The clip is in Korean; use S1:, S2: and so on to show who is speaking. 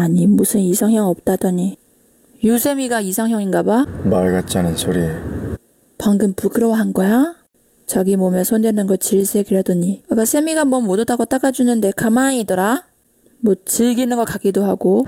S1: 아니 무슨 이상형 없다더니 유세미가 이상형인가 봐?
S2: 말 같지 않은 소리.
S1: 방금 부끄러워한 거야? 자기 몸에 손대는 거 질색이라더니 아까 세미가 몸 못 오다고 닦아주는데 가만히 있더라? 뭐 즐기는 것 같기도 하고